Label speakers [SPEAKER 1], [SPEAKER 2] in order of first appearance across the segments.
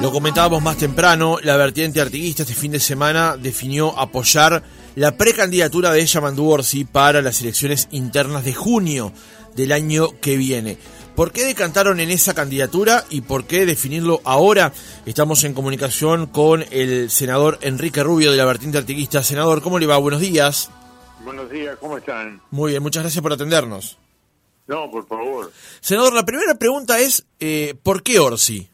[SPEAKER 1] Lo comentábamos más temprano, la vertiente artiguista este fin de semana definió apoyar la precandidatura de Yamandu Orsi para las elecciones internas de junio del año que viene. ¿Por qué decantaron en esa candidatura y por qué definirlo ahora? Estamos en comunicación con el senador Enrique Rubio de la vertiente artiguista. Senador, ¿cómo le va? Buenos días.
[SPEAKER 2] Buenos días, ¿cómo están?
[SPEAKER 1] Muy bien, muchas gracias por atendernos.
[SPEAKER 2] No, por favor.
[SPEAKER 1] Senador, la primera pregunta es, eh, ¿por qué Orsi?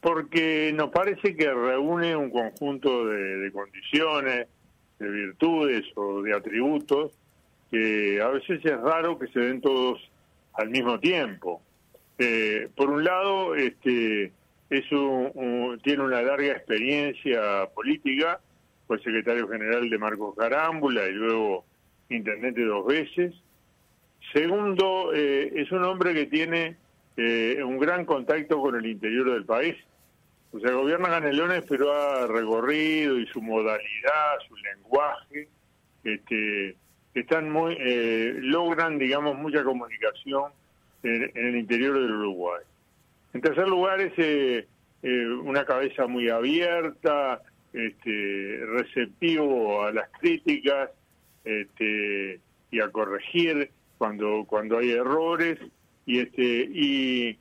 [SPEAKER 2] Porque nos parece que reúne un conjunto de, condiciones, de virtudes o de atributos que a veces es raro que se den todos al mismo tiempo. Eh, por un lado, este, es tiene una larga experiencia política, fue secretario general de Marcos Carámbula y luego intendente dos veces. Segundo, eh, es un hombre que tiene eh, un gran contacto con el interior del país. O sea, gobierna Canelones, pero ha recorrido y su modalidad, su lenguaje, este, están muy, eh, logran, digamos, mucha comunicación en, el interior del Uruguay. En tercer lugar, es eh, eh, una cabeza muy abierta, este, receptivo a las críticas este, y a corregir cuando cuando hay errores y este y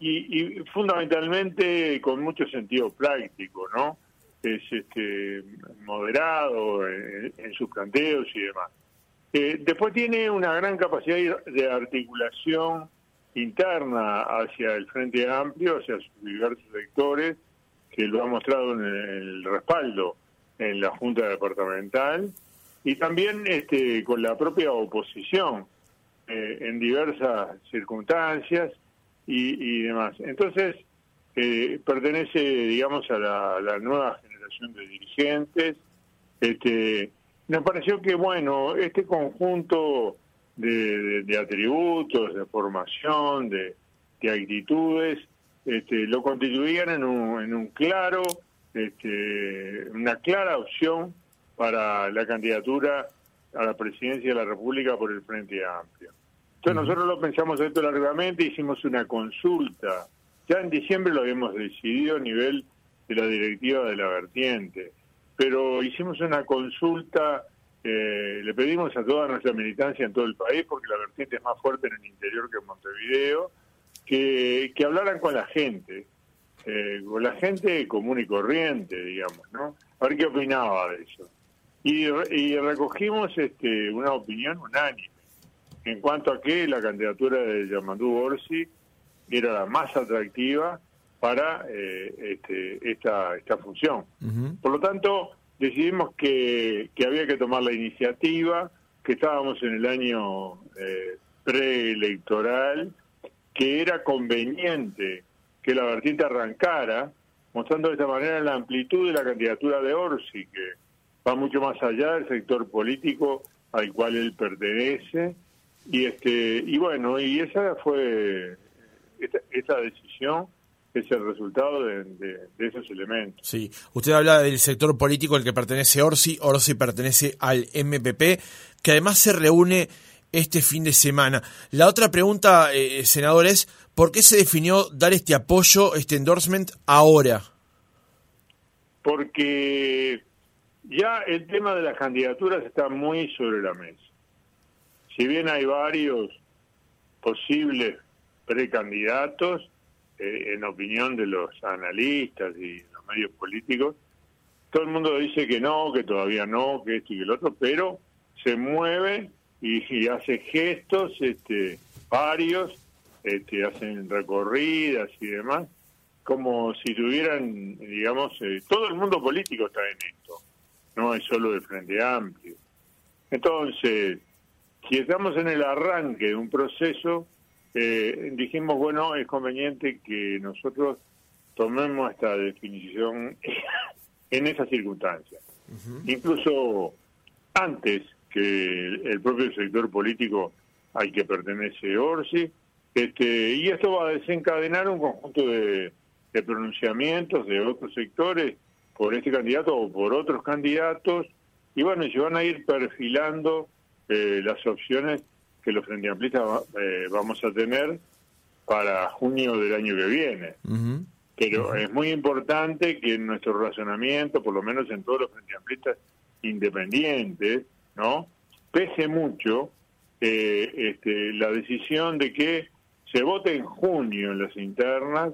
[SPEAKER 2] y, fundamentalmente con mucho sentido práctico, ¿no? Es este, moderado en, sus planteos y demás. Eh, después tiene una gran capacidad de articulación interna hacia el Frente Amplio, hacia sus diversos sectores, que lo ha mostrado en el respaldo en la Junta Departamental y también este, con la propia oposición eh, en diversas circunstancias y, demás. Entonces, eh, pertenece, digamos, a la, nueva generación de dirigentes. Este, nos pareció que, bueno, este conjunto de, atributos, de formación, de, actitudes, este, lo constituían en un, en un claro, este, una clara opción para la candidatura a la presidencia de la República por el Frente Amplio. Entonces nosotros lo pensamos esto largamente, hicimos una consulta. Ya en diciembre lo habíamos decidido a nivel de la directiva de la vertiente, pero hicimos una consulta, eh, le pedimos a toda nuestra militancia en todo el país, porque la vertiente es más fuerte en el interior que en Montevideo, que, que hablaran con la gente, eh, con la gente común y corriente, digamos, ¿no? A ver qué opinaba de eso. Y, y recogimos este, una opinión unánime en cuanto a que la candidatura de Yamandú Orsi era la más atractiva para eh, este, esta, esta función. Por lo tanto, decidimos que, que, había que tomar la iniciativa, que estábamos en el año eh, preelectoral, que era conveniente que la vertiente arrancara, mostrando de esta manera la amplitud de la candidatura de Orsi, que va mucho más allá del sector político al cual él pertenece, y este y bueno, y esa fue esta, decisión es el resultado de, esos elementos.
[SPEAKER 1] Sí, usted habla del sector político al que pertenece Orsi, Orsi pertenece al MPP, que además se reúne este fin de semana. La otra pregunta, eh, senador, es ¿por qué se definió dar este apoyo, este endorsement ahora?
[SPEAKER 2] Porque ya el tema de las candidaturas está muy sobre la mesa si bien hay varios posibles precandidatos, eh, en opinión de los analistas y los medios políticos, todo el mundo dice que no, que todavía no, que esto y que el otro, pero se mueve y, hace gestos, este, varios, este, hacen recorridas y demás, como si tuvieran, digamos, eh, todo el mundo político está en esto, no es solo del Frente Amplio. Entonces, si estamos en el arranque de un proceso, eh, dijimos, bueno, es conveniente que nosotros tomemos esta definición en esas circunstancias. Incluso antes que el propio sector político al que pertenece Orsi, este, y esto va a desencadenar un conjunto de, de pronunciamientos de otros sectores por este candidato o por otros candidatos, y bueno, se van a ir perfilando eh, las opciones que los Frente Amplistas eh, vamos a tener para junio del año que viene. Pero es muy importante que en nuestro razonamiento, por lo menos en todos los frente amplistas independientes, ¿no? Pese mucho eh, este, la decisión de que se vote en junio en las internas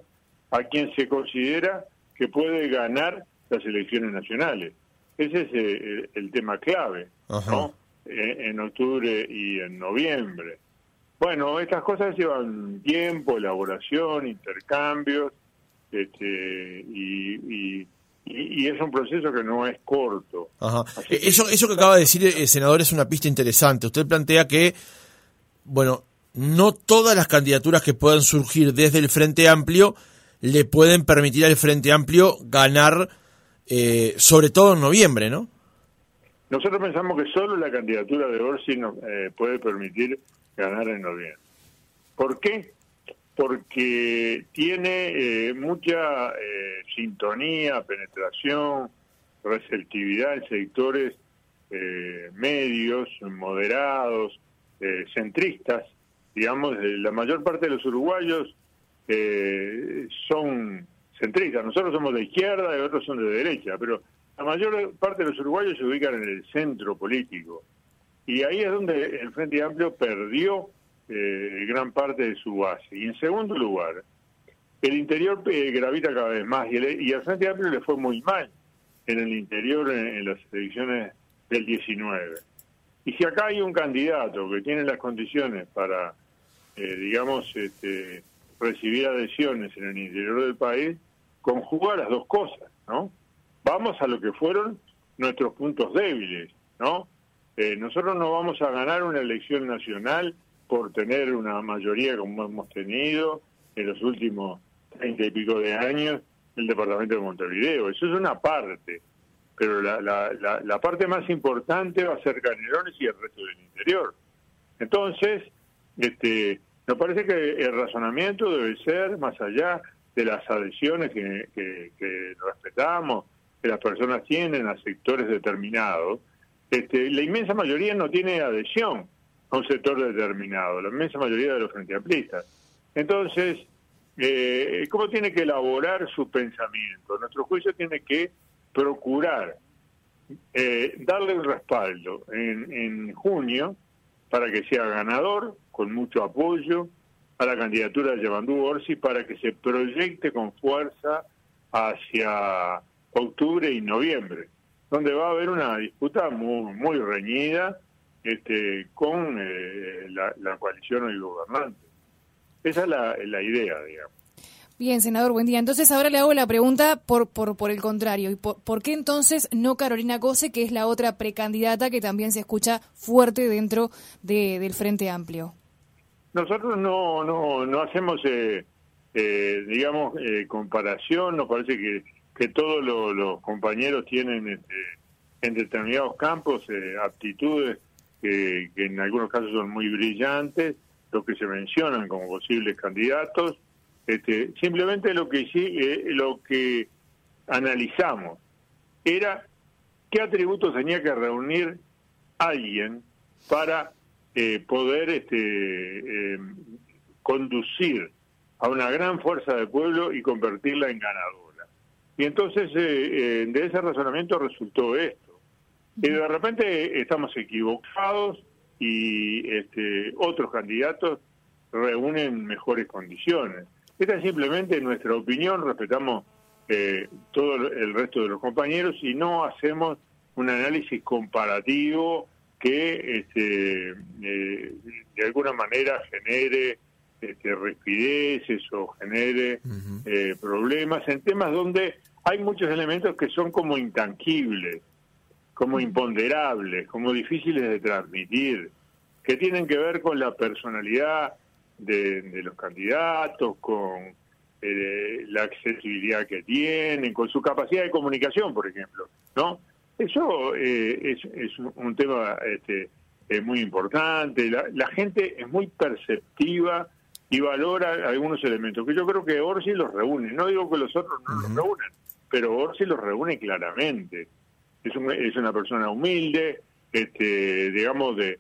[SPEAKER 2] a quien se considera que puede ganar las elecciones nacionales. Ese es eh, el, tema clave, ¿no? En, octubre y en noviembre. Bueno, estas cosas llevan tiempo, elaboración, intercambios, este, y, y, es un proceso que no es corto.
[SPEAKER 1] Eso, eso que acaba de decir el senador es una pista interesante. Usted plantea que, bueno, no todas las candidaturas que puedan surgir desde el Frente Amplio le pueden permitir al Frente Amplio ganar, eh, sobre todo en noviembre, ¿no?
[SPEAKER 2] Nosotros pensamos que solo la candidatura de Orsi nos eh, puede permitir ganar en noviembre. ¿Por qué? Porque tiene eh, mucha sintonía, penetración, receptividad en sectores medios, moderados, centristas, digamos, la mayor parte de los uruguayos eh, son centristas. Nosotros somos de izquierda y otros son de derecha, pero la mayor parte de los uruguayos se ubican en el centro político. Y ahí es donde el Frente Amplio perdió eh, gran parte de su base. Y en segundo lugar, el interior eh, gravita cada vez más y, y al Frente Amplio le fue muy mal en el interior en las elecciones del 19. Y si acá hay un candidato que tiene las condiciones para, eh, digamos, este, recibir adhesiones en el interior del país, conjuga las dos cosas, ¿no? Vamos a lo que fueron nuestros puntos débiles, ¿no? Eh, nosotros no vamos a ganar una elección nacional por tener una mayoría como hemos tenido en los últimos treinta y pico de años en el departamento de Montevideo. Eso es una parte pero la, la, la, parte más importante va a ser Canelones y el resto del interior. Entonces, este, nos parece que el razonamiento debe ser más allá de las adhesiones que, que, respetamos, que las personas tienen a sectores determinados. Este, la inmensa mayoría no tiene adhesión a un sector determinado, la inmensa mayoría de los frente amplistas. Entonces, eh, ¿cómo tiene que elaborar su pensamiento? Nuestro juicio tiene que procurar eh, darle un respaldo en, en junio para que sea ganador, con mucho apoyo, a la candidatura de Yavandú Orsi para que se proyecte con fuerza hacia octubre y noviembre, donde va a haber una disputa muy, muy reñida este, con eh, la, la, coalición hoy gobernante. Esa es la, la idea, digamos.
[SPEAKER 3] Bien, senador, buen día. Entonces ahora le hago la pregunta por, por, por el contrario. ¿Y por, qué entonces no Carolina Cose, que es la otra precandidata que también se escucha fuerte dentro de, del Frente Amplio?
[SPEAKER 2] Nosotros no, no, no hacemos, eh, eh, digamos, eh, comparación. Nos parece que, que todos los, compañeros tienen este, en determinados campos aptitudes que, en algunos casos son muy brillantes, los que se mencionan como posibles candidatos este, simplemente lo que eh, lo que analizamos era qué atributos tenía que reunir alguien para eh, poder este, em, conducir a una gran fuerza de pueblo y convertirla en ganadora. Y entonces eh, de ese razonamiento resultó esto. Y de repente estamos equivocados y este, otros candidatos reúnen mejores condiciones. Esta es simplemente nuestra opinión, respetamos eh, todo el resto de los compañeros y no hacemos un análisis comparativo que este, eh, de alguna manera genere este, respideces o genere eh, problemas en temas donde hay muchos elementos que son como intangibles, como imponderables, como difíciles de transmitir, que tienen que ver con la personalidad de, los candidatos, con eh, la accesibilidad que tienen, con su capacidad de comunicación, por ejemplo, ¿no? Eso eh, es, un tema este, muy importante. La, gente es muy perceptiva y valora algunos elementos que yo creo que Orsi los reúne. No digo que los otros no los reúnen, pero Orsi los reúne claramente. Es, una persona humilde, este, digamos, de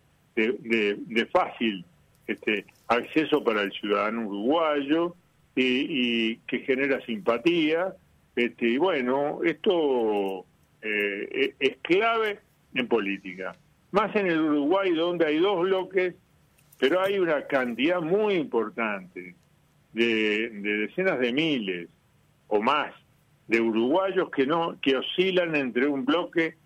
[SPEAKER 2] fácil este, acceso para el ciudadano uruguayo, y, que genera simpatía. Este, y bueno, esto eh, e, es clave en política. Más en el Uruguay, donde hay dos bloques, pero hay una cantidad muy importante de, decenas de miles o más de uruguayos que no que oscilan entre un bloque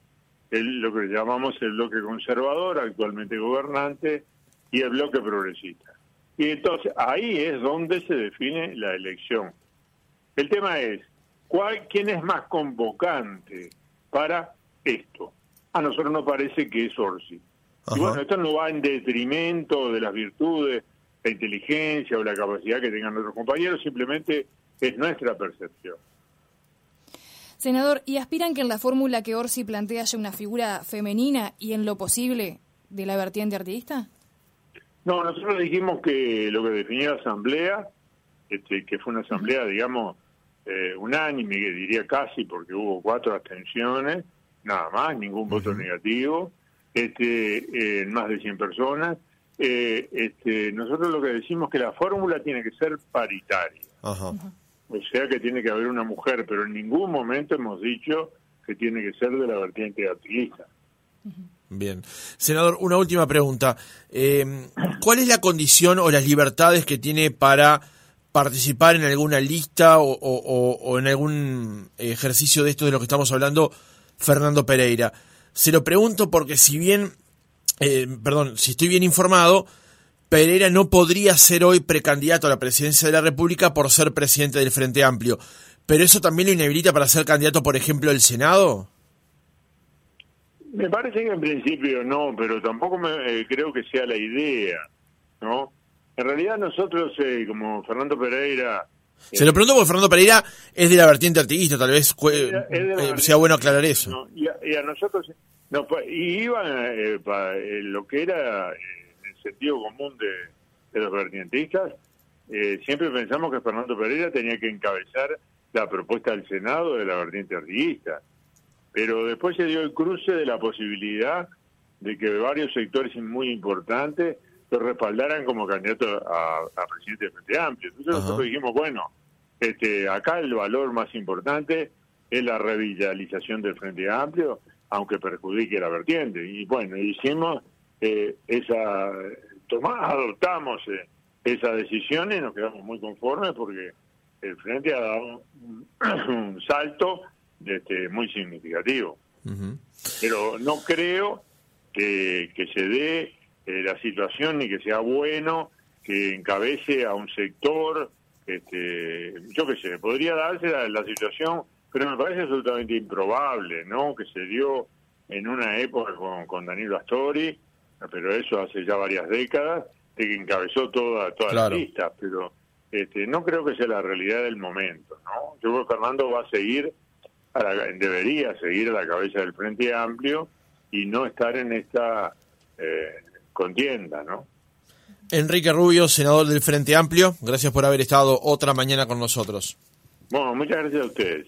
[SPEAKER 2] el, lo que llamamos el bloque conservador actualmente gobernante y el bloque progresista. Y entonces ahí es donde se define la elección. El tema es cuál quién es más convocante para esto a nosotros nos parece que es Orsi. Y bueno esto no va en detrimento de las virtudes la inteligencia o la capacidad que tengan nuestros compañeros, simplemente es nuestra percepción.
[SPEAKER 3] Senador, ¿y aspiran que en la fórmula que Orsi plantea haya una figura femenina y en lo posible de la vertiente artista?
[SPEAKER 2] No, nosotros dijimos que lo que definió la asamblea, este, que fue una asamblea, digamos, eh, unánime, diría casi, porque hubo cuatro abstenciones, nada más, ningún voto negativo, este, en más de 100 personas, eh, este, nosotros lo que decimos que la fórmula tiene que ser paritaria. O sea que tiene que haber una mujer, pero en ningún momento hemos dicho que tiene que ser de la vertiente activista.
[SPEAKER 1] Bien. Senador, una última pregunta. Eh, ¿Cuál es la condición o las libertades que tiene para participar en alguna lista o en algún ejercicio de esto de lo que estamos hablando Fernando Pereira? Se lo pregunto porque si bien eh, perdón, si estoy bien informado, Pereira no podría ser hoy precandidato a la presidencia de la República por ser presidente del Frente Amplio. ¿Pero eso también lo inhabilita para ser candidato, por ejemplo, al Senado?
[SPEAKER 2] Me parece que en principio no, pero tampoco me, eh, creo que sea la idea, ¿no? En realidad nosotros, eh, como Fernando Pereira...
[SPEAKER 1] Se lo pregunto porque Fernando Pereira es de la vertiente artiguista, tal vez sea bueno aclarar eso.
[SPEAKER 2] y, a, nosotros no, y iban eh, eh, lo que era eh, sentido común de, los vertientistas. siempre pensamos que Fernando Pereira tenía que encabezar la propuesta del Senado de la vertiente arriguista. Pero después se dio el cruce de la posibilidad de que varios sectores muy importantes lo respaldaran como candidato a, presidente del Frente Amplio. Entonces nosotros dijimos, bueno, este, acá el valor más importante es la revitalización del Frente Amplio aunque perjudique la vertiente. Y bueno, hicimos eh, esa, tomamos, adoptamos eh, esa decisión y nos quedamos muy conformes porque el Frente ha dado un, salto este, muy significativo. Pero no creo que, que se dé eh, la situación ni que sea bueno que encabece a un sector, este, yo qué sé, podría darse la situación pero me parece absolutamente improbable, ¿no? Que se dio en una época con, con Danilo Astori, pero eso hace ya varias décadas, de que encabezó toda, toda la lista, pero este, no creo que sea la realidad del momento, ¿no? Yo creo que Fernando va a seguir, a debería seguir a la cabeza del Frente Amplio y no estar en esta eh, contienda, ¿no?
[SPEAKER 1] Enrique Rubio, senador del Frente Amplio, gracias por haber estado otra mañana con nosotros.
[SPEAKER 2] Bueno, muchas gracias a ustedes.